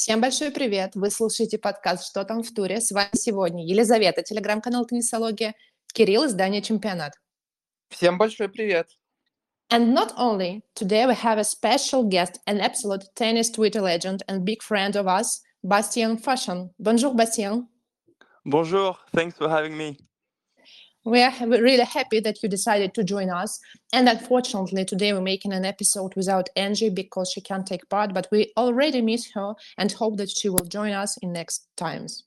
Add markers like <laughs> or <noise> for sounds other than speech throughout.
Всем большой привет! Вы слушаете подкаст «Что там в туре?» С вами сегодня Елизавета, телеграм-канал «Теннисология», Кирилл, издание «Чемпионат». Всем большой привет! And not only, today we have a special guest, an absolute tennis Twitter legend and big friend of us, Bastien Fashion. Bonjour, Bastien. Bonjour, thanks for having me. We are really happy that you decided to join us. And unfortunately, today we're making an episode without Angie because she can't take part, but we already miss her and hope that she will join us in next times.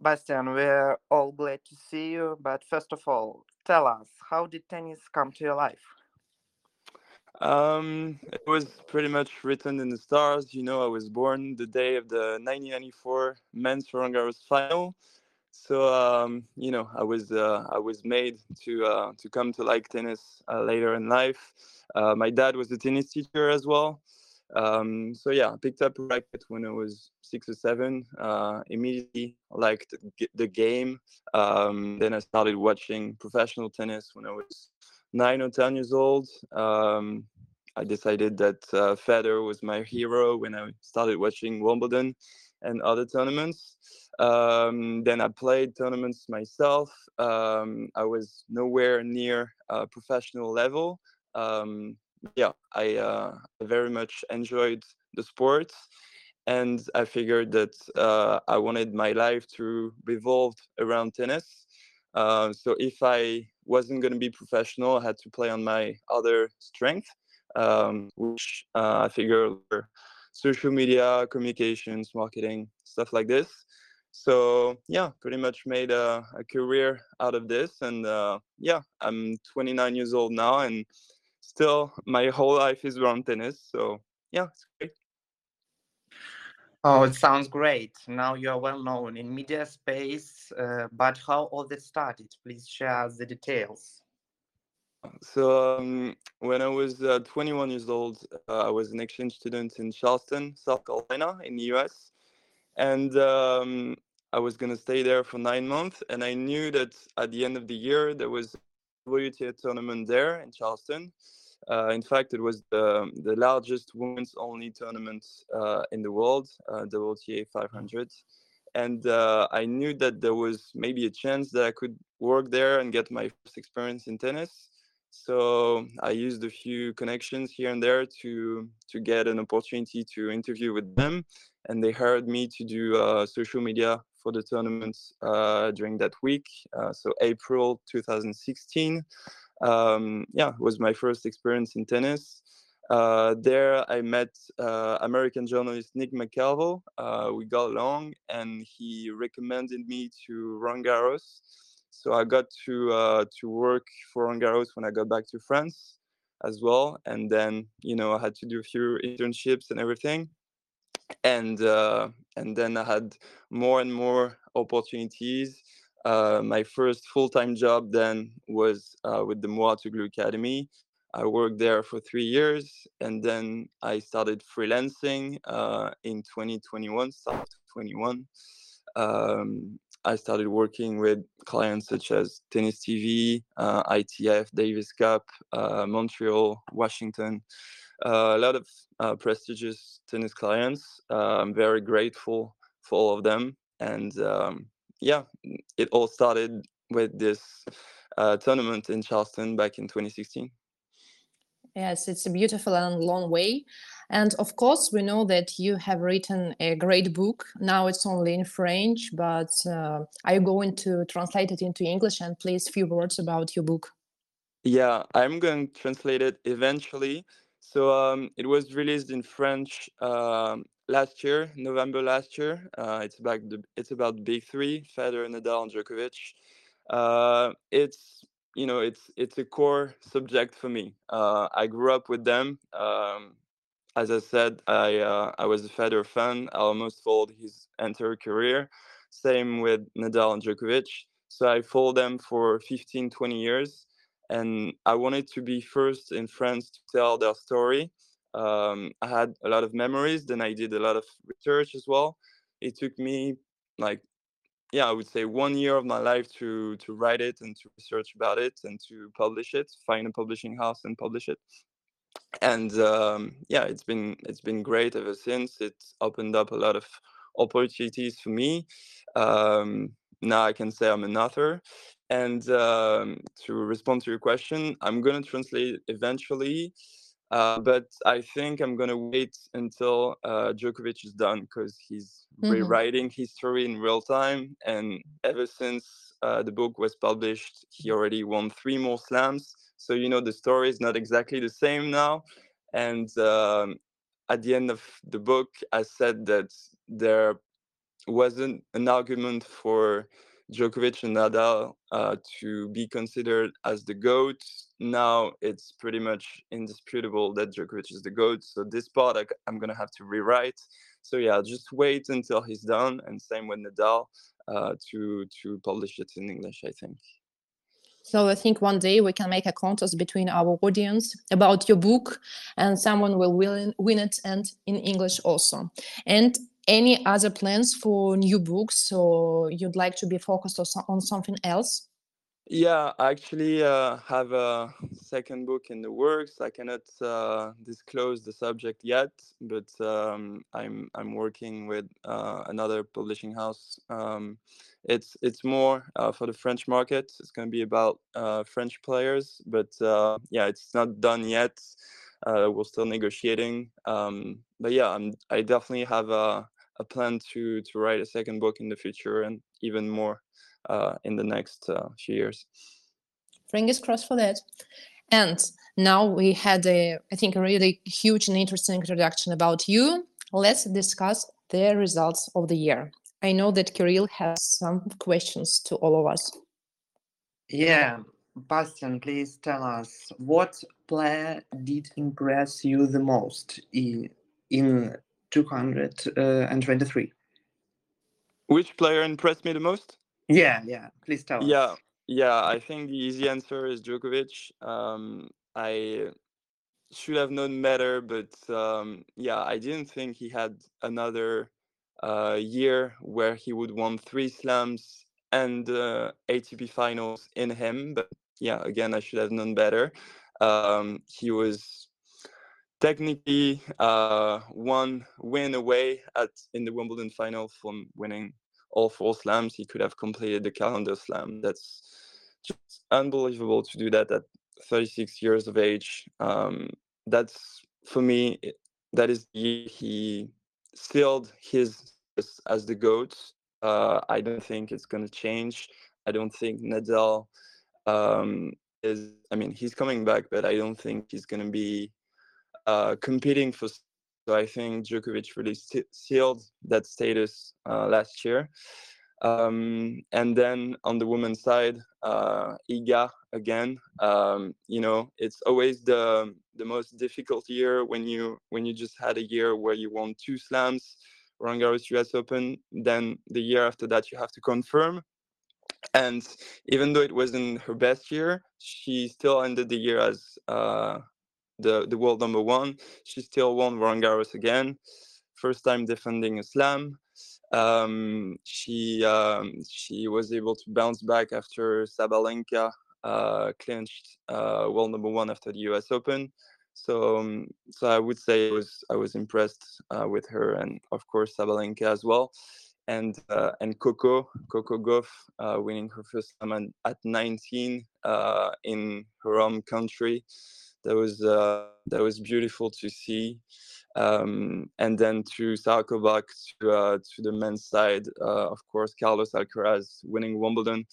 Bastien, we're all glad to see you, but first of all, tell us, how did tennis come to your life? Um, it was pretty much written in the stars. You know, I was born the day of the 1994 men's Roland Garros final. So um, you know, I was uh, I was made to uh, to come to like tennis uh, later in life. Uh, my dad was a tennis teacher as well. Um, so yeah, I picked up a racket when I was six or seven. Uh, immediately liked the game. Um, then I started watching professional tennis when I was nine or 10 years old. Um, I decided that uh, Federer was my hero when I started watching Wimbledon and other tournaments. Um, then I played tournaments myself. Um, I was nowhere near a professional level. Um, yeah, I uh, very much enjoyed the sport. And I figured that uh, I wanted my life to revolve around tennis. Uh, so if I wasn't going to be professional. I had to play on my other strength, um, which uh, I figure were social media, communications, marketing, stuff like this. So yeah, pretty much made a, a career out of this, and uh, yeah, I'm 29 years old now, and still my whole life is around tennis. So yeah, it's great. Oh, it sounds great. Now you are well known in media space, uh, but how all this started? Please share the details. So um, when I was uh, 21 years old, uh, I was an exchange student in Charleston, South Carolina, in the U.S., and um, I was going to stay there for nine months. And I knew that at the end of the year there was a WTA tournament there in Charleston, uh, in fact, it was the, the largest women's only tournament uh, in the world, uh, WTA 500. And uh, I knew that there was maybe a chance that I could work there and get my first experience in tennis. So I used a few connections here and there to to get an opportunity to interview with them, and they hired me to do uh, social media for the tournament uh, during that week. Uh, so April 2016 um, yeah, was my first experience in tennis. Uh, there, I met uh, American journalist Nick McCarvel. Uh, we got along, and he recommended me to Roland Garros. So I got to uh, to work for Roland Garros when I got back to France as well. And then, you know, I had to do a few internships and everything. And uh, and then I had more and more opportunities uh, my first full-time job then was uh, with the Mouratoglou Academy. I worked there for three years, and then I started freelancing uh, in 2021. Start 21. Um, I started working with clients such as Tennis TV, uh, ITF, Davis Cup, uh, Montreal, Washington. a lot of prestigious tennis clients. I'm very grateful for all of them, and um, yeah, it all started with this uh, tournament in Charleston back in 2016. Yes, it's a beautiful and long way. And of course, we know that you have written a great book. Now it's only in French, but uh, are you going to translate it into English? And please, few words about your book. Yeah, I'm going to translate it eventually. So um, it was released in French um, last year, November last year. Uh, it's about the it's about big three: Federer, Nadal, and Djokovic. Uh, it's you know it's it's a core subject for me. Uh, I grew up with them. Um, as I said, I uh, I was a Federer fan. I almost followed his entire career. Same with Nadal and Djokovic. So I followed them for 15, 20 years. And I wanted to be first in France to tell their story um, I had a lot of memories. Then I did a lot of research as well. It took me like, yeah, I would say one year of my life to to write it and to research about it and to publish it, find a publishing house and publish it. And um, yeah, it's been it's been great ever since. It's opened up a lot of opportunities for me. Um, now I can say I'm an author. And um, to respond to your question, I'm going to translate eventually. Uh, but I think I'm gonna wait until uh, Djokovic is done because he's mm-hmm. rewriting history in real time. And ever since uh, the book was published, he already won three more slams. So you know the story is not exactly the same now. And um, at the end of the book, I said that there wasn't an argument for Djokovic and Nadal uh, to be considered as the GOAT. Now it's pretty much indisputable that Djokovic is the GOAT. So this part I, am going to have to rewrite. So yeah, just wait until he's done. And same with Nadal uh, to, to publish it in English, I think. So I think one day we can make a contest between our audience about your book, and someone will win, win it, and in English also. And any other plans for new books or you'd like to be focused on something else yeah i actually uh, have a second book in the works. I cannot uh, disclose the subject yet but um, i'm i'm working with uh, another publishing house. Um, it's it's more uh, for the french market. It's going to be about uh, french players but uh, yeah it's not done yet. We're still negotiating. Um, but yeah I'm, i definitely have a a plan to to write a second book in the future and even more in the next uh, few years. Fingers crossed for that. And now we had a, I think, a really huge and interesting introduction about you. Let's discuss the results of the year. I know that Kirill has some questions to all of us. Yeah, Bastien, please tell us what player did impress you the most in, in 223. Which player impressed me the most? Yeah, yeah. Please tell yeah, us. Yeah, yeah. I think the easy answer is Djokovic. Um, I should have known better, but um, yeah, I didn't think he had another uh, year where he would won three slams and uh, ATP finals in him. But yeah, again, I should have known better. Um, he was technically uh, one win away at in the Wimbledon final from winning all four slams. He could have completed the calendar slam. That's just unbelievable to do that at 36 years of age. Um, that's for me. That is he sealed his as the goat. Uh, I don't think it's going to change. I don't think Nadal um, is. I mean, he's coming back, but I don't think he's going to be uh, competing for. So I think Djokovic really sealed that status uh, last year. Um, and then on the women's side, uh, Iga again. Um, you know, it's always the the most difficult year when you when you just had a year where you won two slams, Roland Garros U.S. Open. Then the year after that, you have to confirm. And even though it wasn't her best year, she still ended the year as uh, the, the world number one. She still won Roland Garros again, first time defending a slam. Um, she um, she was able to bounce back after Sabalenka uh, clinched uh, world number one after the U.S. Open. So um, so I would say I was I was impressed uh, with her and of course Sabalenka as well. And uh, and Coco Coco Gauff uh, winning her first slam at 19 uh, in her home country that was uh, that was beautiful to see. Um, and then to circle back to uh, to the men's side, uh, of course, Carlos Alcaraz winning Wimbledon.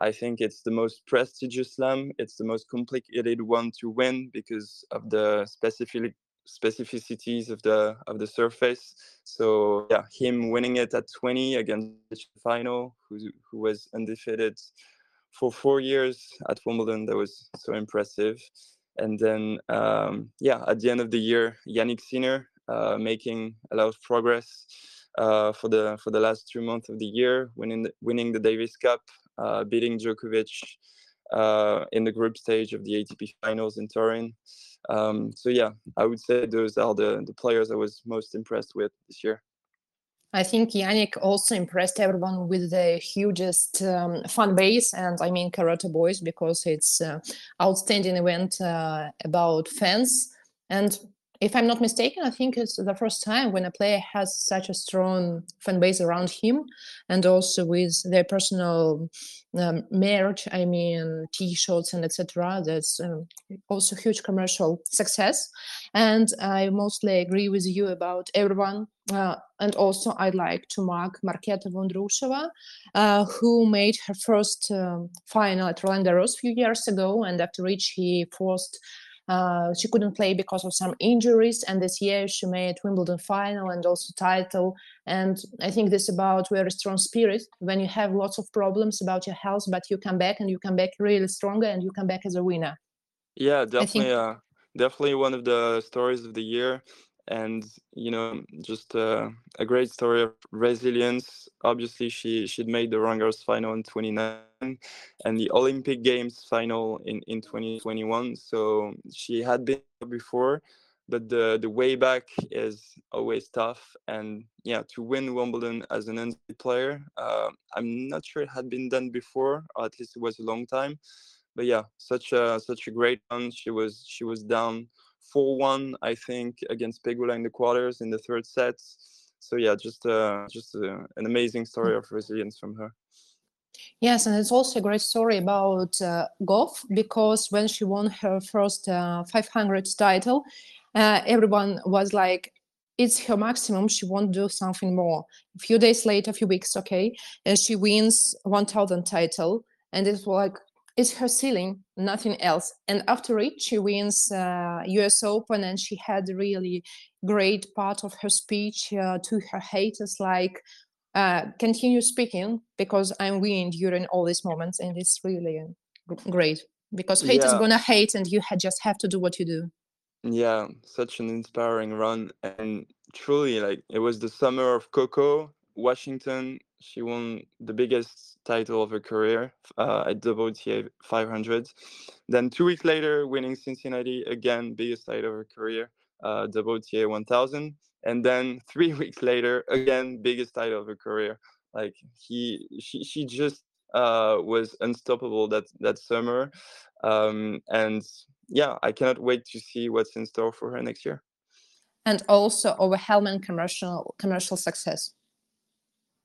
I think it's the most prestigious slam. It's the most complicated one to win because of the specific specificities of the of the surface. So yeah, him winning it at 20 against the final, who who was undefeated for four years at Wimbledon, that was so impressive and then um, yeah, at the end of the year, Jannik Sinner uh, making a lot of progress uh, for the for the last two months of the year, winning the, winning the Davis Cup, uh, beating Djokovic uh, in the group stage of the ATP Finals in Turin. Um, so yeah, I would say those are the the players I was most impressed with this year. I think Jannik also impressed everyone with the hugest um, fan base, and I mean Carota Boys because it's uh, outstanding event uh, about fans. And if I'm not mistaken, I think it's the first time when a player has such a strong fan base around him, and also with their personal um, merch. I mean, T-shirts and etc. That's um, also huge commercial success. And I mostly agree with you about everyone. Uh, and also, I'd like to mark Marketa Vondrousova, uh, who made her first um, final at Roland Garros a few years ago, and after which she forced uh, she couldn't play because of some injuries, and this year she made Wimbledon final and also title. And I think this about very strong spirit when you have lots of problems about your health, but you come back and you come back really stronger and you come back as a winner. Yeah, definitely. Think... Uh, definitely one of the stories of the year and you know just uh, a great story of resilience. Obviously she she'd made the Roland Garros final in 29 and the olympic games final in in 2021 so she had been before but the the way back is always tough. And yeah to win wimbledon as an NZ player uh, i'm not sure it had been done before or at least it was a long time. But yeah such a such a great one she was she was down 4-1 i think against pegula in the quarters in the third set so yeah just uh, just uh, an amazing story of resilience from her Yes, and it's also a great story about uh, Gauff because when she won her first uh, 500 title, uh, everyone was like, it's her maximum. She won't do something more. A few days later, a few weeks, okay, and she wins 1000 title. And it's like, it's her ceiling, nothing else. And after it, she wins uh, U.S. Open, and she had really great part of her speech uh, to her haters, like uh, continue speaking because I'm winning during all these moments, and it's really great because haters yeah. gonna hate, and you just have to do what you do. Yeah, such an inspiring run, and truly, like it was the summer of Coco, Washington. She won the biggest title of her career uh, at WTA 500. Then two weeks later, winning Cincinnati again, biggest title of her career, uh, WTA 1000. And then three <laughs> weeks later, again, biggest title of her career. Like he, she, she just uh, was unstoppable that that summer. Um, and yeah, I cannot wait to see what's in store for her next year. And also over Hellman commercial commercial success.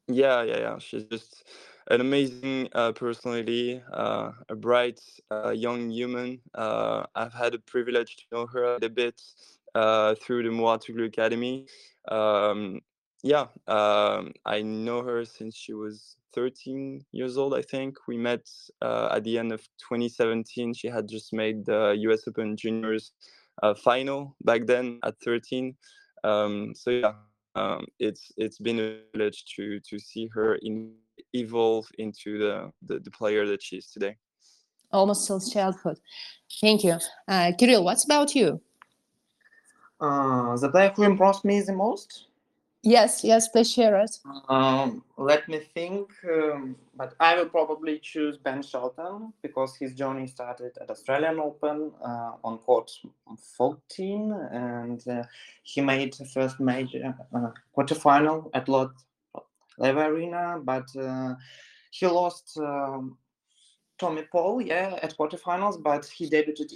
Yeah, yeah, yeah. She's just an amazing uh, personality, uh, a bright uh, young human. Uh, I've had the privilege to know her a bit uh, through the Mouratoglou Academy. Um, yeah, um, I know her since she was 13 years old, I think. We met uh, at the end of 2017. She had just made the US Open Juniors final back then at 13. Um, so yeah, um, it's it's been a privilege to to see her in evolve into the, the, the player that she is today. Almost since childhood. Thank you. Uh, Kirill, what's about you? Uh, the player who impressed me the most? Yes, yes, please share us. Um, let me think, um, but I will probably choose Ben Shelton because his journey started at Australian Open uh, on court 14, and uh, he made the first major uh, quarterfinal at Rod Laver Arena, but uh, he lost um, Tommy Paul, yeah, at quarterfinals, but he debuted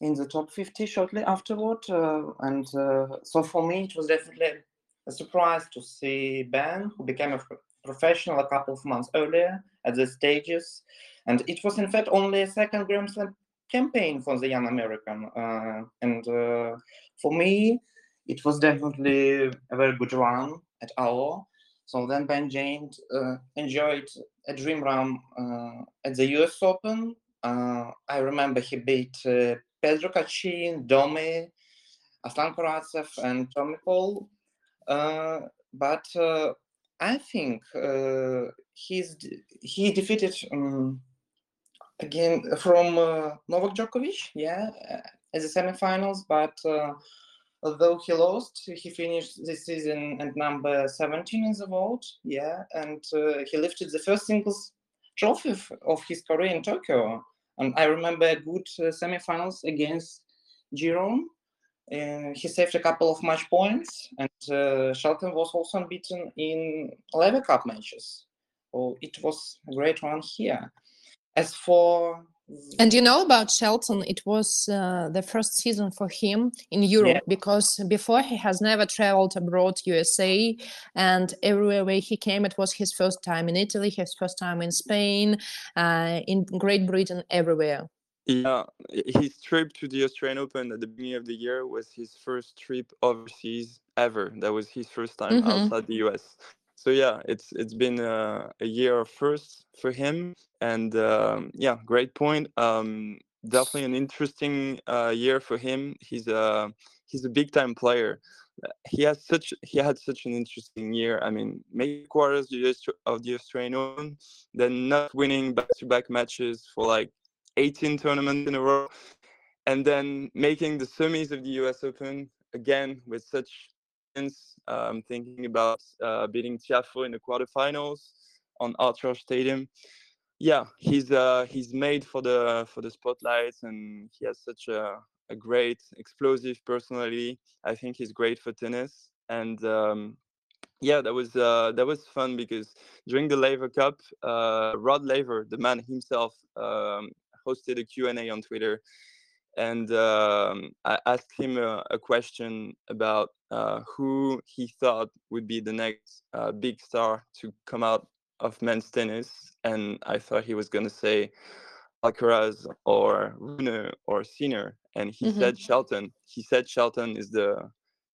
in the top 50 shortly afterward. Uh, and uh, so for me, it was definitely a surprise to see Ben, who became a professional a couple of months earlier at the stages. And it was, in fact, only a second Grand Slam campaign for the young American. Uh, and uh, for me, it was definitely a very good run at AO. So then Ben James uh, enjoyed a dream run uh, at the US Open. Uh, I remember he beat uh, Pedro Cachin, Domi, Aslan Karatsev, and Tommy Paul. Uh, but uh, I think he's he defeated um, again from Novak Djokovic, yeah, at the semifinals, but although he lost, he finished this season at number 17 in the world. Yeah, and uh, he lifted the first singles trophy of his career in Tokyo. And I remember a good uh, semifinals against Giron. Uh, he saved a couple of match points, and uh, Shelton was also unbeaten in Laver Cup matches. So it was a great run here. As for And you know about Shelton, it was uh, the first season for him in Europe yeah. because before he has never traveled abroad, USA, and everywhere where he came, it was his first time in Italy, his first time in Spain, uh, in Great Britain, everywhere. Yeah, his trip to the Australian Open at the beginning of the year was his first trip overseas ever. That was his first time mm-hmm. outside the US so yeah, it's it's been a, a year of first for him, and um, yeah, great point. Um, definitely an interesting uh, year for him. He's a he's a big time player. He has such he had such an interesting year. I mean, making quarters of the Australian Open, then not winning back to back matches for like 18 tournaments in a row, and then making the semis of the U.S. Open again with such um, thinking about uh, beating Tiafoe in the quarterfinals on Ashe Stadium. Yeah, he's uh, he's made for the for the spotlights, and he has such a, a great explosive personality. I think he's great for tennis, and um, yeah, that was uh, that was fun because during the Laver Cup, uh, Rod Laver, the man himself, um, hosted a Q and A on Twitter, and um, I asked him a, a question about uh, who he thought would be the next uh, big star to come out of men's tennis, and I thought he was going to say Alcaraz or Rune or Sinner, and he mm-hmm. said Shelton. He said Shelton is the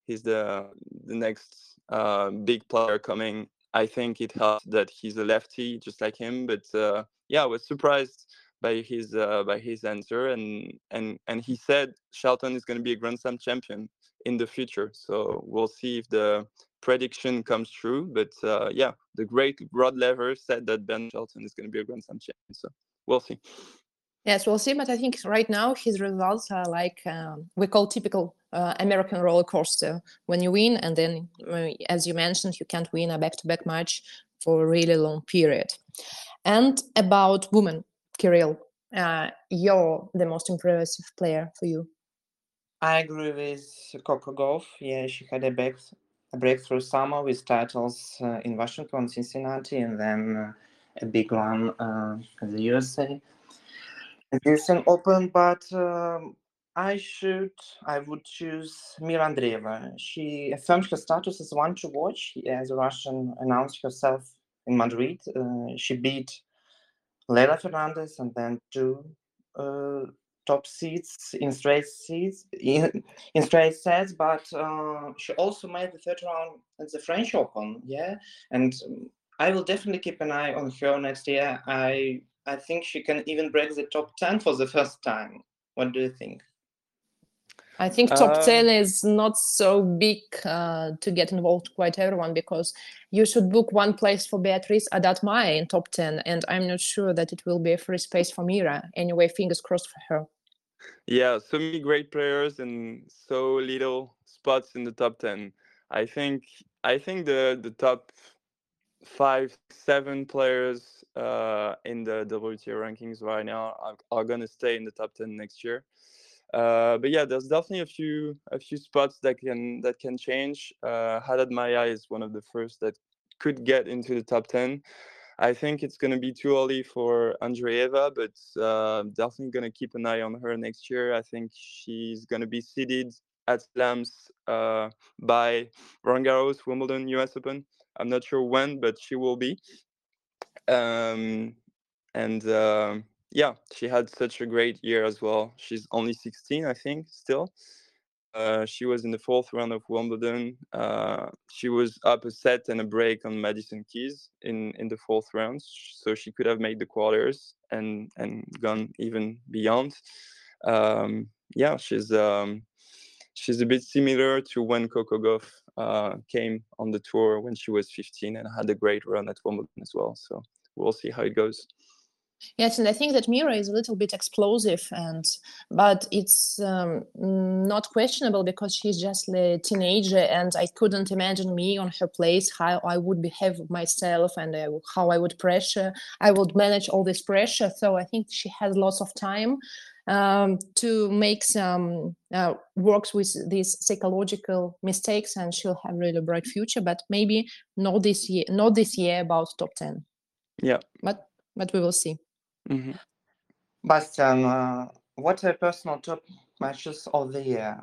he's the the next uh, big player coming. I think it helps that he's a lefty, just like him. But uh, yeah, I was surprised by his uh, by his answer, and and and he said Shelton is going to be a Grand Slam champion in the future. So we'll see if the prediction comes true. But uh, yeah, the great Rod Laver said that Ben Shelton is going to be a Grand Slam champion. So we'll see. Yes, we'll see. But I think right now his results are like um, we call typical uh, American roller coaster. When you win, and then, uh, as you mentioned, you can't win a back-to-back match for a really long period. And about women, Kirill, uh, you're the most impressive player for you. I agree with Coco Gauff. Yeah, she had a, break, a breakthrough summer with titles uh, in Washington, Cincinnati, and then uh, a big one uh, in the USA. It's an open, but um, I should, I would choose Mira Andreeva. She affirmed her status as one to watch, as a Russian announced herself in Madrid. Uh, she beat Leylah Fernandez and then two uh, top seeds in straight seeds in, in straight sets, but uh, she also made the third round at the French Open. Yeah, and I will definitely keep an eye on her next year. I I think she can even break the top ten for the first time. What do you think? I think top uh, 10 is not so big uh, to get involved quite everyone because you should book one place for Beatriz Haddad-Maia in top 10 and I'm not sure that it will be a free space for Mira. Anyway, fingers crossed for her. Yeah, so many great players and so little spots in the top 10. I think I think the the top 5 7 players uh, in the WTA rankings right now are, are going to stay in the top 10 next year. Uh, but yeah, there's definitely a few a few spots that can that can change. Uh, Haddad-Maia is one of the first that could get into the top ten. I think it's going to be too early for Andreeva, but uh, definitely going to keep an eye on her next year. I think she's going to be seeded at Slams uh, by Roland Garros, Wimbledon, US Open. I'm not sure when, but she will be. Um, and um, yeah, she had such a great year as well. She's only 16, I think, still. Uh, she was in the fourth round of Wimbledon. Uh, she was up a set and a break on Madison Keys in, in the fourth round, so she could have made the quarters and and gone even beyond. Um, yeah, she's um, she's a bit similar to when Coco Gauff uh, came on the tour when she was 15 and had a great run at Wimbledon as well. So we'll see how it goes. Yes, and I think that Mira is a little bit explosive, and but it's um, not questionable because she's just a teenager, and I couldn't imagine me on her place how I would behave myself and uh, how I would pressure. I would manage all this pressure. So I think she has lots of time um, to make some uh, works with these psychological mistakes, and she'll have really bright future. But maybe not this year, not this year about top ten. Yeah, but but we will see. Mm-hmm. Bastien, uh, what are personal top matches of the year?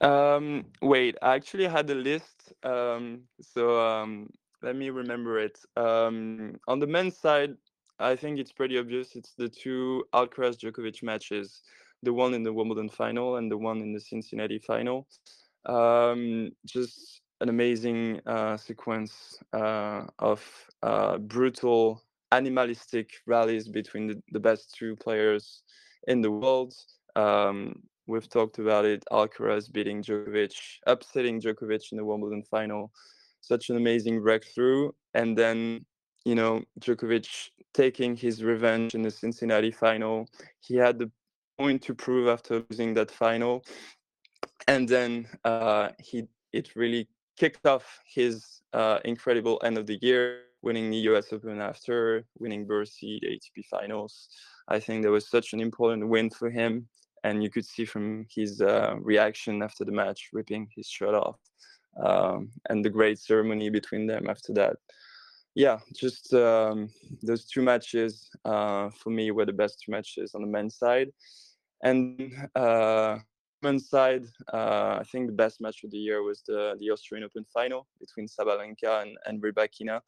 Um, wait, I actually had a list. Um, so um, let me remember it. Um, on the men's side, I think it's pretty obvious. It's the two Alcaraz Djokovic matches, the one in the Wimbledon final and the one in the Cincinnati final. Um, just an amazing uh, sequence uh, of uh, brutal, animalistic rallies between the, the, best two players in the world. Um, we've talked about it. Alcaraz beating Djokovic, upsetting Djokovic in the Wimbledon final. Such an amazing breakthrough. And then, you know, Djokovic taking his revenge in the Cincinnati final. He had the point to prove after losing that final. And then uh, he it really kicked off his uh, incredible end of the year, winning the US Open after, winning Bercy, the ATP finals. I think that was such an important win for him. And you could see from his uh, reaction after the match, ripping his shirt off, um, and the great ceremony between them after that yeah, just um, those two matches uh, for me were the best two matches on the men's side. And uh, men's side, uh, I think the best match of the year was the the Australian Open final between Sabalenka and, and Rybakina.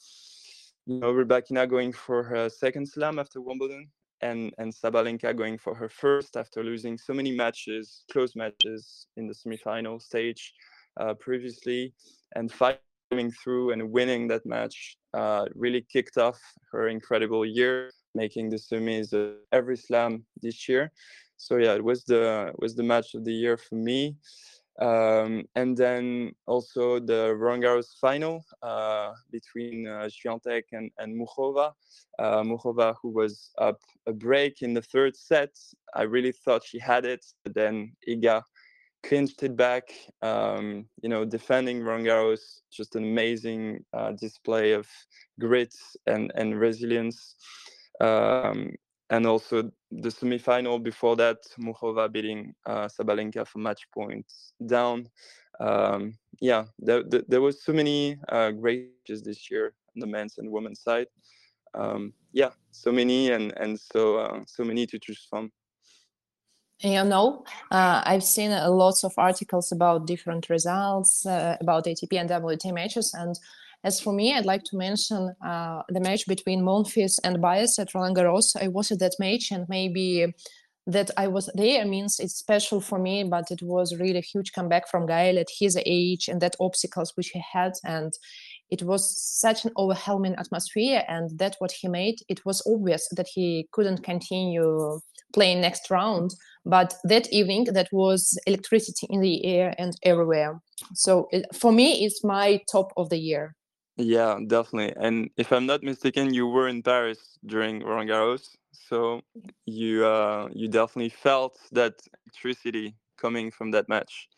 You know, Rybakina going for her second slam after Wimbledon, and and Sabalenka going for her first after losing so many matches, close matches in the semifinal stage uh, previously, and fighting through and winning that match uh, really kicked off her incredible year, making the semis uh, every slam this year. So yeah, it was the was the match of the year for me. Um, and then also the Roland Garros final uh, between uh, Swiatek and, and Muchova. Uh, Muchova, who was up a break in the third set, I really thought she had it, but then Iga clinched it back. Um, you know, defending Roland Garros, just an amazing uh, display of grit and and resilience. Um, and also the semi-final before that, Muchova beating uh, Sabalenka for match points down. Um, yeah, there, there, there, was so many uh, great matches this year on the men's and women's side. Um, yeah, so many and and so uh, so many to choose from you know uh, i've seen uh, lots of articles about different results uh, about atp and wta matches and as for me i'd like to mention uh, the match between monfils and Baez at roland garros. I was at that match and maybe that i was there means it's special for me but it was really a huge comeback from gael at his age and that obstacles which he had. And it was such an overwhelming atmosphere and that what he made it was obvious that he couldn't continue playing next round. But that evening that was electricity in the air and everywhere. So it, for me it's my top of the year yeah definitely and if i'm not mistaken you were in paris during roland garros so you uh, you definitely felt that electricity coming from that match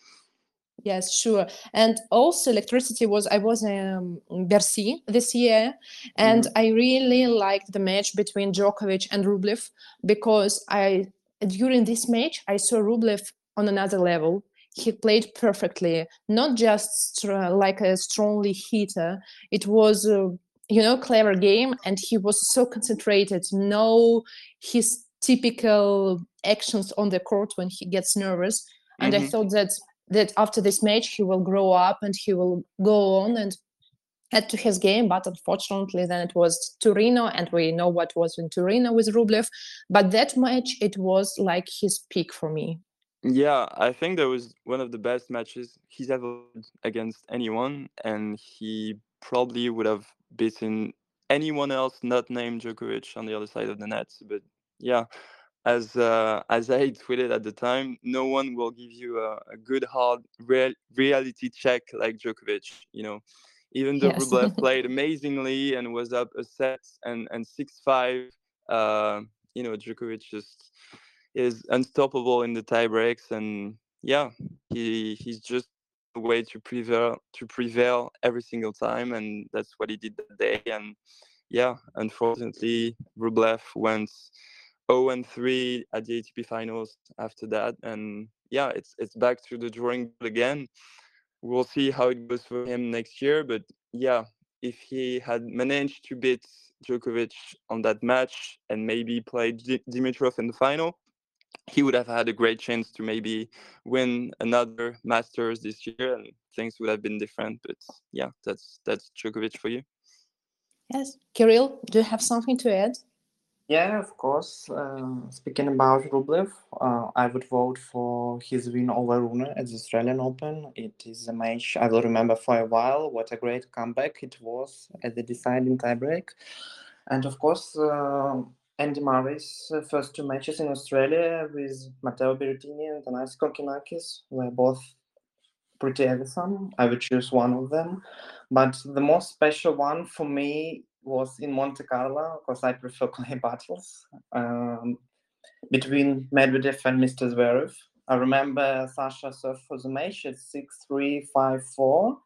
Yes, sure. And also electricity was I was in um, Bercy this year and mm-hmm. I really liked the match between Djokovic and Rublev because I during this match I saw Rublev on another level. He played perfectly, not just like a strongly hitter. It was a, you know clever game and he was so concentrated. No his typical actions on the court when he gets nervous. And mm-hmm. I thought that that after this match he will grow up and he will go on and add to his game but unfortunately then it was Torino and we know what was in Torino with Rublev but that match it was like his peak for me yeah I think that was one of the best matches he's ever against anyone and he probably would have beaten anyone else not named Djokovic on the other side of the net but yeah as uh, as I <laughs> tweeted at the time, no one will give you a, a good hard real, reality check like Djokovic. You know, even though yes. Rublev <laughs> played amazingly and was up a set and and six five, uh, you know, Djokovic just is unstoppable in the tie breaks, and yeah, he he's just a way to prevail to prevail every single time, and that's what he did that day. And yeah, unfortunately, Rublev went 0 and 3 at the ATP finals after that. And yeah, it's it's back to the drawing board again. We'll see how it goes for him next year. But yeah, if he had managed to beat Djokovic on that match and maybe played Dimitrov in the final, he would have had a great chance to maybe win another Masters this year, and things would have been different. But yeah, that's that's Djokovic for you. Yes, Kirill, do you have something to add? Yeah, of course. Uh, speaking about Rublev, uh, I would vote for his win over Rune at the Australian Open. It is a match I will remember for a while. What a great comeback it was at the deciding tiebreak. And of course, uh, Andy Murray's uh, first two matches in Australia with Matteo Berrettini and Thanasis Kokkinakis were both pretty awesome. I would choose one of them. But the most special one for me was in Monte Carlo because I prefer <laughs> clay battles um, between Medvedev and Mr. Zverev. I remember Sasha served for the match at 6 3 5 4,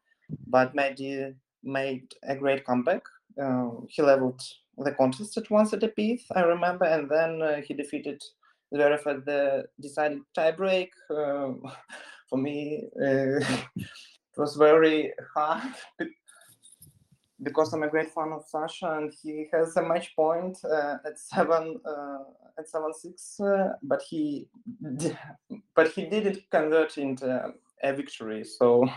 but Medi made a great comeback. Uh, he leveled the contest at once at a piece, I remember, and then uh, he defeated Zverev at the decided tiebreak. Uh, <laughs> for me, uh, <laughs> it was very hard <laughs> because I'm a great fan of Sasha, and he has a match point uh, at seven uh, at seven six, uh, but he but he didn't convert into a victory. So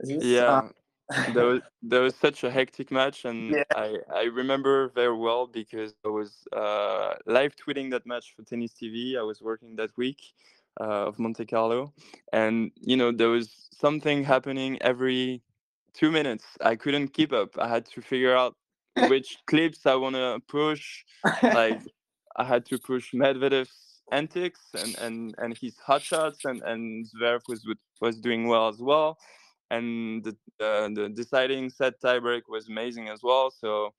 this, yeah. <laughs> there was there was such a hectic match, and yeah. I I remember very well because I was uh, live tweeting that match for Tennis TV. I was working that week uh, of Monte Carlo, and you know there was something happening every two minutes. I couldn't keep up. I had to figure out which <laughs> clips I want to push. Like I had to push Medvedev's antics and and and his hot shots, and and Zverev was was doing well as well. And the uh, the deciding set tiebreak was amazing as well. So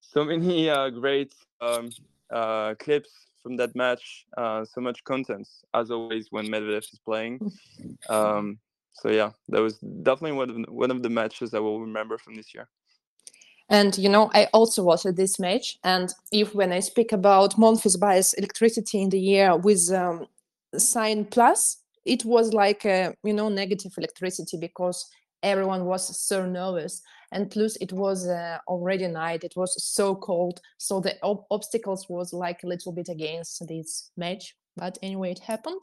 so many uh, great um, uh, clips from that match. Uh, so much content as always when Medvedev is playing. <laughs> Um, so yeah, that was definitely one of one of the matches I will remember from this year. And you know, I also watched this match. And if when I speak about Monfils Baez electricity in the year with um, sign plus, it was like a you know negative electricity because everyone was so nervous. And plus it was uh, already night it was so cold. So the ob- obstacles was like a little bit against this match but anyway it happened.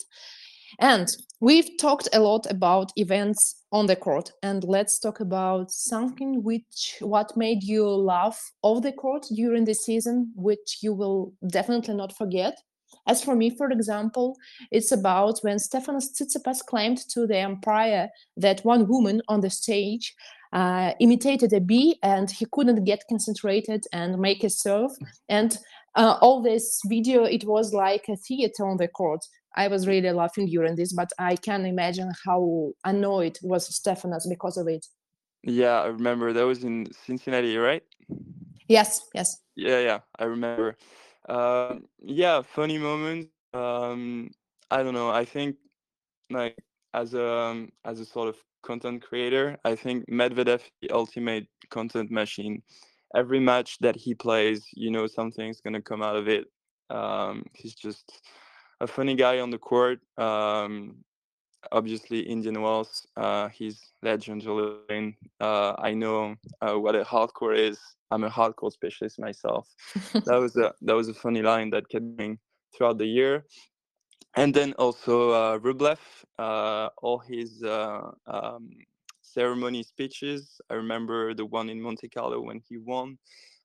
And we've talked a lot about events on the court, and let's talk about something which what made you laugh off the court during the season, which you will definitely not forget. As for me, for example, it's about when Stefanos Tsitsipas claimed to the umpire that one woman on the stage uh, imitated a bee and he couldn't get concentrated and make a serve. And uh, all this video, it was like a theater on the court. I was really laughing during this, but I can imagine how annoyed was Stefanos because of it. Yeah, I remember that was in Cincinnati, right? Yes, yes. Yeah, yeah, I remember. Uh, yeah, funny moment. Um, I don't know. I think like as a um, as a sort of content creator, I think Medvedev the ultimate content machine. Every match that he plays, you know, something's gonna come out of it. Um, he's just a funny guy on the court. Um, obviously, Indian Wells, uh, he's legendary. Uh, I know uh, what a hard court is. I'm a hard court specialist myself. that <laughs> was a that was a funny line that kept going throughout the year. And then also uh, Rublev, uh, all his uh, um, ceremony speeches. I remember the one in Monte Carlo when he won.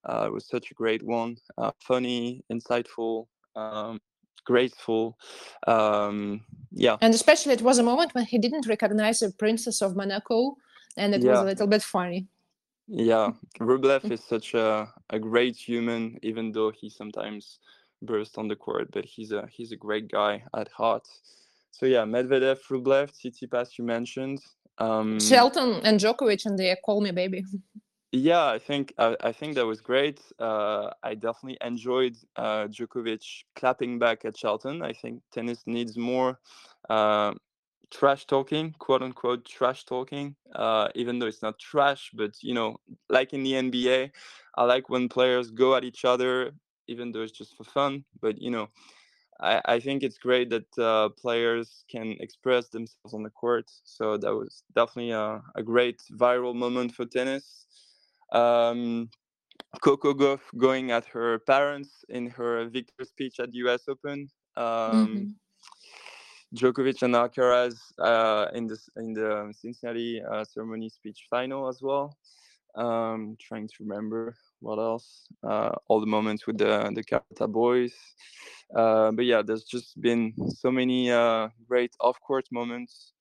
Uh, it was such a great one, uh, funny, insightful. Um, graceful. Um, yeah. And especially it was a moment when he didn't recognize the princess of Monaco, and it yeah. was a little bit funny. Yeah, <laughs> Rublev is such a, a great human, even though he sometimes bursts on the court, but he's a he's a great guy at heart. So yeah, Medvedev, Rublev, Tsitsipas you mentioned. Um, Shelton and Djokovic and they Call Me Baby. <laughs> Yeah, I think I, I think that was great. Uh, I definitely enjoyed uh, Djokovic clapping back at Shelton. I think tennis needs more uh, trash talking, quote unquote trash talking. Uh, even though it's not trash, but you know, like in the NBA, I like when players go at each other, even though it's just for fun. But you know, I, I think it's great that uh, players can express themselves on the court. So that was definitely a, a great viral moment for tennis. Um, Coco Gauff going at her parents in her victory speech at the U.S. Open. Um, mm-hmm. Djokovic and Alcaraz uh, in the in the Cincinnati uh, ceremony speech final as well. Um, trying to remember what else. Uh, all the moments with the the Carota boys. Uh, but yeah, there's just been so many uh, great off court moments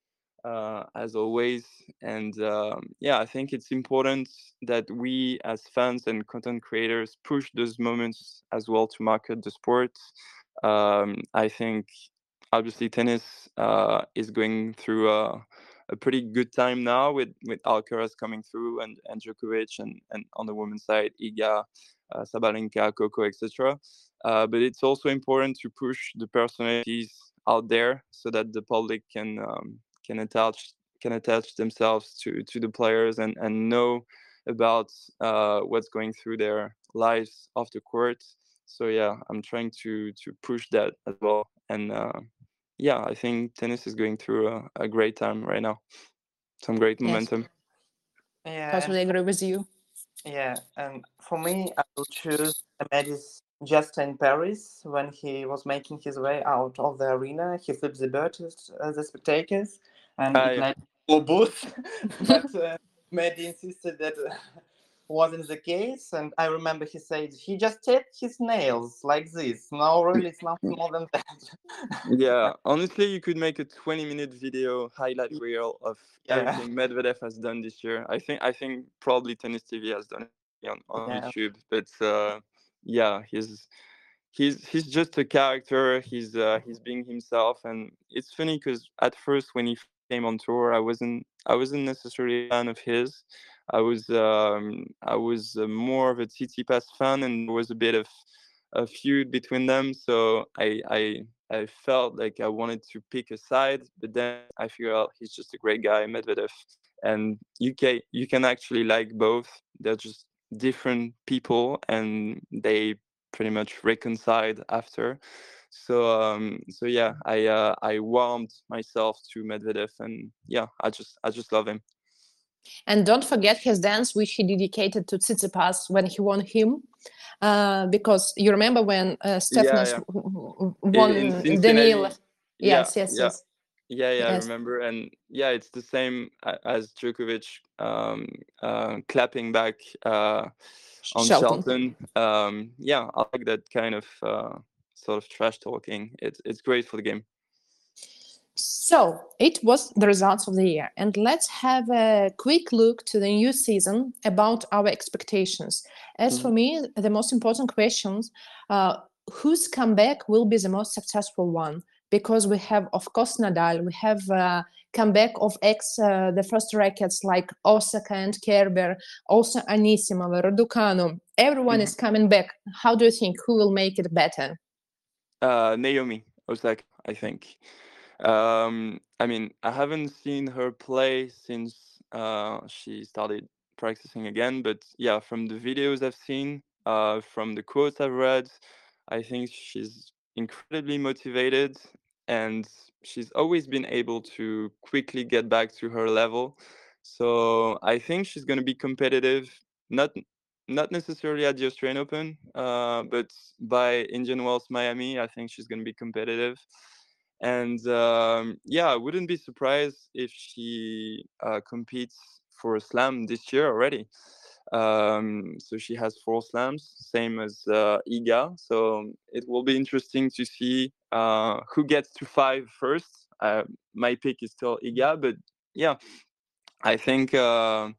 uh, as always. And um, yeah, I think it's important that we as fans and content creators push those moments as well to market the sport. Um, I think obviously tennis uh, is going through a, a, pretty good time now with with Alcaraz coming through and and Djokovic and and on the women's side Iga, uh, Sabalenka, Coco, etc. Uh, but it's also important to push the personalities out there so that the public can um, can attach can attach themselves to to the players and and know about uh, what's going through their lives off the court. So yeah, I'm trying to to push that as well. And uh, yeah, I think tennis is going through a, a great time right now. Some great yes. momentum. Yeah, totally agree with you. Yeah, and for me, I will choose Medis just in Paris when he was making his way out of the arena. He flipped the bird to uh, the spectators and uh, it led for both. <laughs> but <laughs> uh, Mehdi insisted that uh, wasn't the case, and I remember he said he just tapped his nails like this. No, really, it's nothing more than that. <laughs> yeah, honestly, you could make a 20-minute video highlight reel of yeah. everything Medvedev has done this year. I think I think probably Tennis TV has done it on, on yeah. YouTube, but uh, yeah, he's he's he's just a character. He's uh, he's being himself, and it's funny because at first when he came on tour, I wasn't I wasn't necessarily a fan of his. I was um, I was uh, more of a Tsitsipas fan, and there was a bit of a feud between them. So I I I felt like I wanted to pick a side, but then I figured out he's just a great guy, Medvedev, and can you can actually like both. They're just different people, and they pretty much reconciled after. So um, so yeah, I uh, I warmed myself to Medvedev, and yeah, I just I just love him. And don't forget his dance, which he dedicated to Tsitsipas when he won him. Uh, because you remember when uh, Stefanos yeah, yeah. won in, Daniil. Yes, yes, yeah. yes. Yeah, yeah, yes. I remember, and yeah, it's the same as Djokovic um, uh, clapping back uh, on Shelton. Shelton. Um, yeah, I like that kind of uh, sort of trash talking. It's it's great for the game. So it was the results of the year, and let's have a quick look to the new season about our expectations. As mm-hmm. for me, the most important questions: uh, whose comeback will be the most successful one? Because we have, of course, Nadal. We have uh, comeback of ex uh, the first rackets like Osaka and Kerber, also Anisimova, Raducanu. Everyone mm-hmm. is coming back. How do you think who will make it better? Uh, Naomi Osaka, I think. Um, I mean, I haven't seen her play since uh, she started practicing again, but yeah, from the videos I've seen, uh, from the quotes I've read, I think she's incredibly motivated and she's always been able to quickly get back to her level. So I think she's going to be competitive, not not necessarily at the Australian Open, uh, but by Indian Wells Miami, I think she's going to be competitive. And um, yeah i wouldn't be surprised if she uh, competes for a slam this year already. Um, so she has four slams same as uh, iga. So it will be interesting to see uh, who gets to five first. Uh, my pick is still iga but yeah i think uh,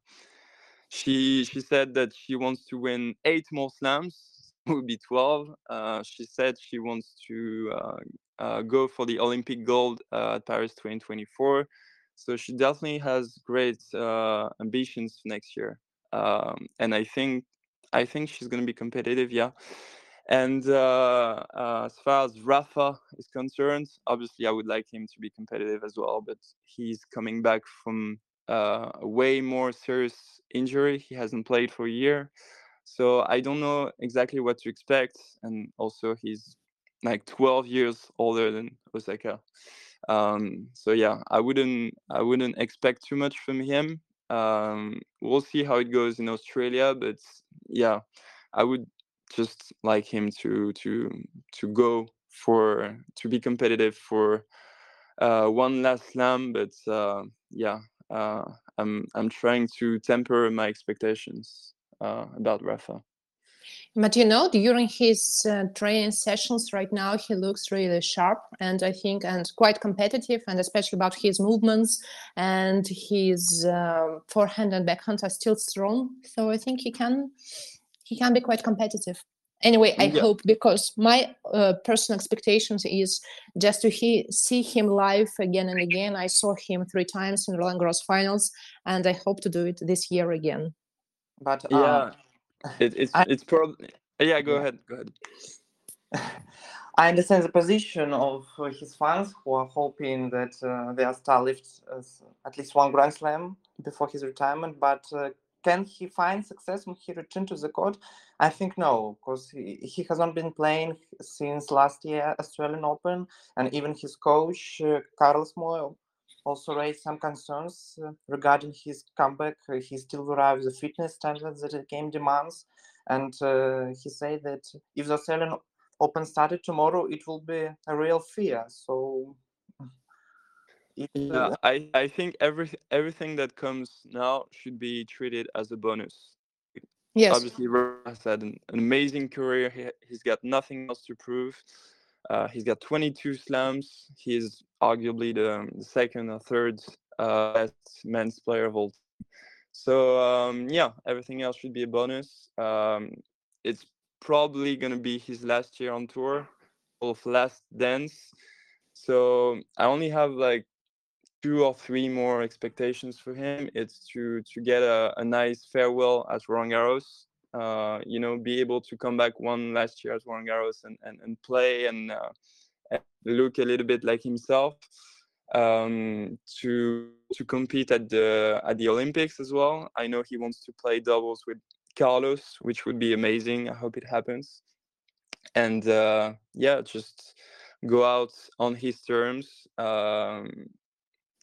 she she said that she wants to win eight more slams <laughs> would be 12. Uh, she said she wants to uh, uh, go for the Olympic gold uh, at Paris 2024. So she definitely has great uh, ambitions next year, um, and I think I think she's going to be competitive. Yeah. And uh, as far as Rafa is concerned, obviously I would like him to be competitive as well, but he's coming back from a way more serious injury. He hasn't played for a year. So I don't know exactly what to expect. And also, he's like 12 years older than Osaka. Um, so yeah, I wouldn't I wouldn't expect too much from him. Um, we'll see how it goes in Australia, but yeah, I would just like him to to to go for to be competitive for uh, one last slam. But uh, yeah, uh, I'm I'm trying to temper my expectations uh, about Rafa. But you know, during his uh, training sessions right now, he looks really sharp and I think and quite competitive, and especially about his movements and his uh, forehand and backhand are still strong. So I think he can he can be quite competitive. Anyway, I yeah. hope because my uh, personal expectations is just to he, see him live again and again. I saw him three times in Roland Garros finals, and I hope to do it this year again. But yeah it, it's I, it's probably yeah. Go ahead. Go ahead. <laughs> I understand the position of his fans who are hoping that uh, their star lifts at least one Grand Slam before his retirement. But uh, can he find success when he returns to the court? I think no, because he, he hasn't been playing since last year Australian Open, and even his coach uh, Carlos Moyà also raised some concerns uh, regarding his comeback. Uh, he still arrives the fitness standards that the game demands, and uh, he said that if the Australian Open started tomorrow, it will be a real fear. So. Yeah, <laughs> I, I think every, everything that comes now should be treated as a bonus. Yes. Obviously, Ross had an, an amazing career. He, he's got nothing else to prove. Uh, he's got 22 slams. He's arguably the, the second or third uh, best men's player of all time. So um, yeah, everything else should be a bonus. Um, it's probably gonna be his last year on tour, of last dance. So I only have like two or three more expectations for him. It's to to get a, a nice farewell at Roland Garros uh, you know, be able to come back one last year at Roland Garros and, and, and play and, uh, and, look a little bit like himself. Um, to to compete at the at the Olympics as well. I know he wants to play doubles with Carlos, which would be amazing. I hope it happens. And uh, yeah, just go out on his terms, um,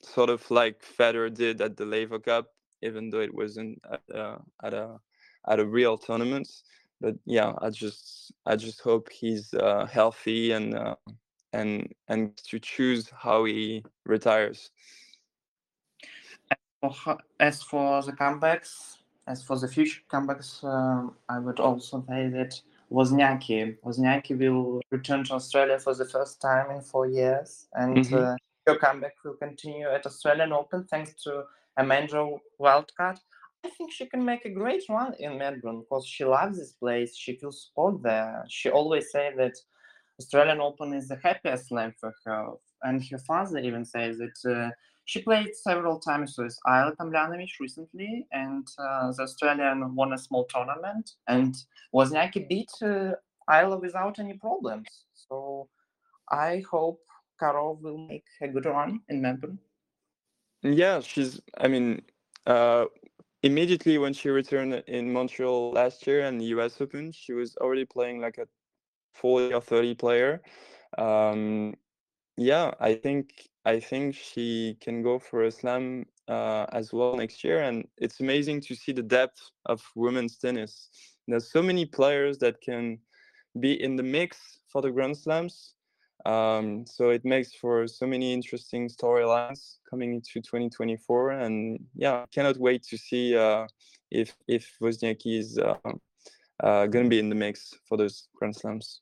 sort of like Federer did at the Laver Cup, even though it wasn't at, uh, at a at a real tournament. But yeah, I just I just hope he's uh, healthy and uh, and and to choose how he retires. As for the comebacks, as for the future comebacks, um, I would also say that Wozniacki, Wozniacki will return to Australia for the first time in four years, and mm-hmm. Your comeback will continue at Australian Open thanks to a major wildcard. I think she can make a great run in Melbourne because she loves this place. She feels sport there. She always say that Australian Open is the happiest slam for her. And her father even says that uh, she played several times with Ajla Tomljanovic recently, and uh, the Australian won a small tournament, and Wozniacki beat uh, Ajla without any problems. So I hope Caro will make a good run in Melbourne. Yeah, she's. I mean, uh, immediately when she returned in Montreal last year and the US Open, she was already playing like a 40 or 30 player. Um, yeah, I think I think she can go for a slam uh, as well next year, and it's amazing to see the depth of women's tennis. There's so many players that can be in the mix for the Grand Slams. Um, so it makes for so many interesting storylines coming into 2024, and yeah, I cannot wait to see uh, if if Wozniacki is uh, uh, going to be in the mix for those Grand Slams.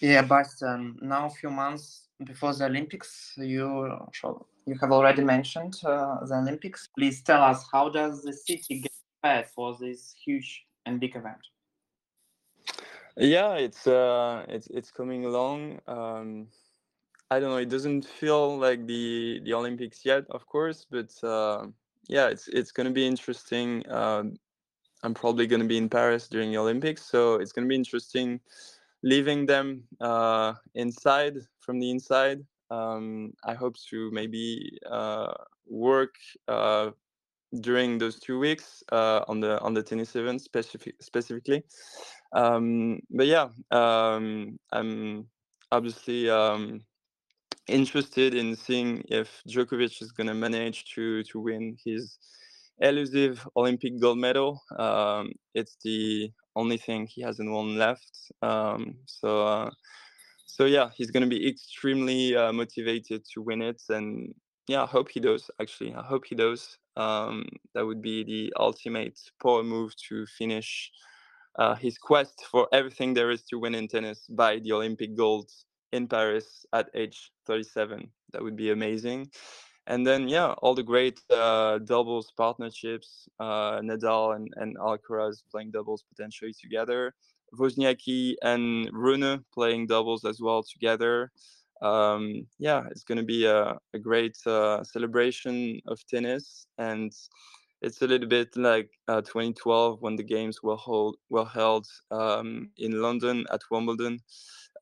Yeah, but um, now a few months before the Olympics, you you have already mentioned uh, the Olympics. Please tell us how does the city get prepared for this huge and big event? Yeah, it's uh, it's it's coming along. Um, I don't know. It doesn't feel like the the Olympics yet, of course, but uh, yeah, it's it's going to be interesting. Um, I'm probably going to be in Paris during the Olympics, so it's going to be interesting leaving them uh, inside from the inside. Um, I hope to maybe uh, work uh, during those two weeks uh, on the on the tennis event specific, specifically. Um, but yeah, um, I'm obviously um, interested in seeing if Djokovic is going to manage to to win his elusive Olympic gold medal. Um, it's the only thing he hasn't won left. Um, so, uh, so yeah, he's going to be extremely uh, motivated to win it, and yeah, I hope he does. Actually, I hope he does. Um, that would be the ultimate power move to finish uh, his quest for everything there is to win in tennis by the Olympic gold in Paris at age 37. That would be amazing. And then, yeah, all the great uh, doubles partnerships, uh, Nadal and, and Alcaraz playing doubles potentially together, Wozniacki and Rune playing doubles as well together. Um, yeah, it's going to be a, a great uh, celebration of tennis. And it's a little bit like uh, 2012 when the games were were held um, in London at Wimbledon.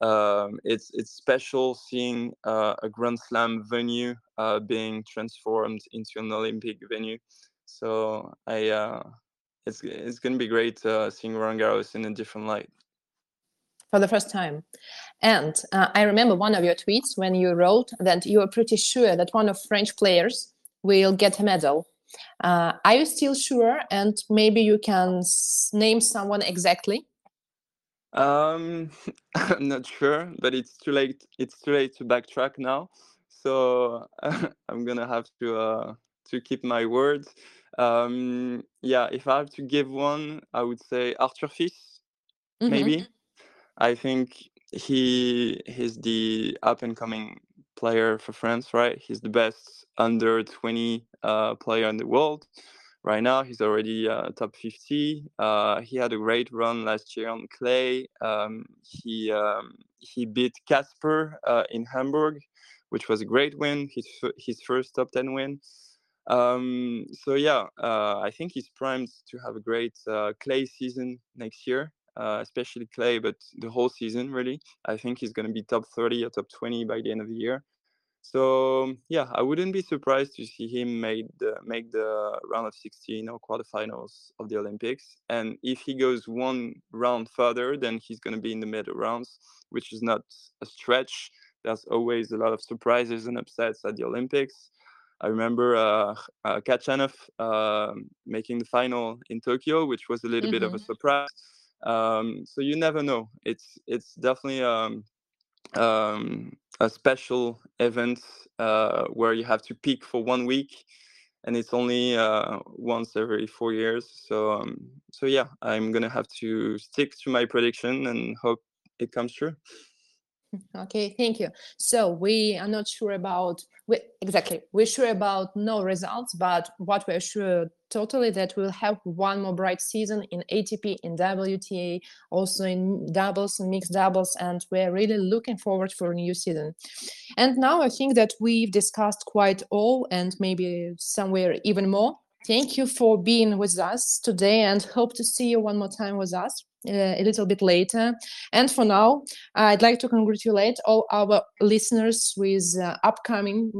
Um, it's it's special seeing uh, a Grand Slam venue uh, being transformed into an Olympic venue. So I uh, it's it's going to be great uh, seeing Roland Garros in a different light for the first time. And uh, I remember one of your tweets when you wrote that you were pretty sure that one of French players will get a medal uh, are you still sure? And maybe you can name someone exactly. Um, <laughs> I'm not sure, but it's too late. It's too late to backtrack now. So <laughs> I'm gonna have to uh, to keep my word. Um, yeah, if I have to give one, I would say Arthur Fils. Mm-hmm. Maybe. I think he he's the up and coming player for France, right? He's the best under 20 uh, player in the world. Right now, he's already uh, top 50. Uh, he had a great run last year on clay. Um, he um, he beat Casper uh, in Hamburg, which was a great win. His his first top 10 win. Um, so yeah, uh, I think he's primed to have a great uh, clay season next year. Uh, especially clay, but the whole season really. I think he's going to be top 30 or top 20 by the end of the year. So yeah, I wouldn't be surprised to see him make the make the round of 16 or quarterfinals of the Olympics. And if he goes one round further, then he's going to be in the middle rounds, which is not a stretch. There's always a lot of surprises and upsets at the Olympics. I remember uh, uh, Khachanov uh, making the final in Tokyo, which was a little mm-hmm. bit of a mm-hmm. surprise. Um, so you never know. It's it's definitely um, um, a special event uh, where you have to peak for one week and it's only uh, once every four years so um, so yeah i'm gonna have to stick to my prediction and hope it comes true Okay, thank you. So we are not sure about we, exactly. We're sure about no results, but what we're sure totally that we'll have one more bright season in ATP, in WTA, also in doubles and mixed doubles, and we're really looking forward for a new season. And now I think that we've discussed quite all, and maybe somewhere even more. Thank you for being with us today, and hope to see you one more time with us a little bit later. And for now, I'd like to congratulate all our listeners with uh, upcoming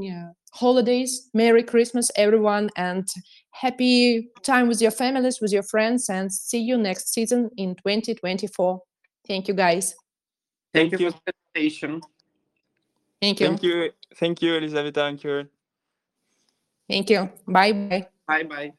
holidays. Merry Christmas, everyone, and happy time with your families, with your friends, and see you next season in 2024. Thank you, guys. Thank, Thank you for the invitation. Thank you. Thank you. Thank you, Elizaveta and Kurt. Thank you. Bye bye. Bye bye.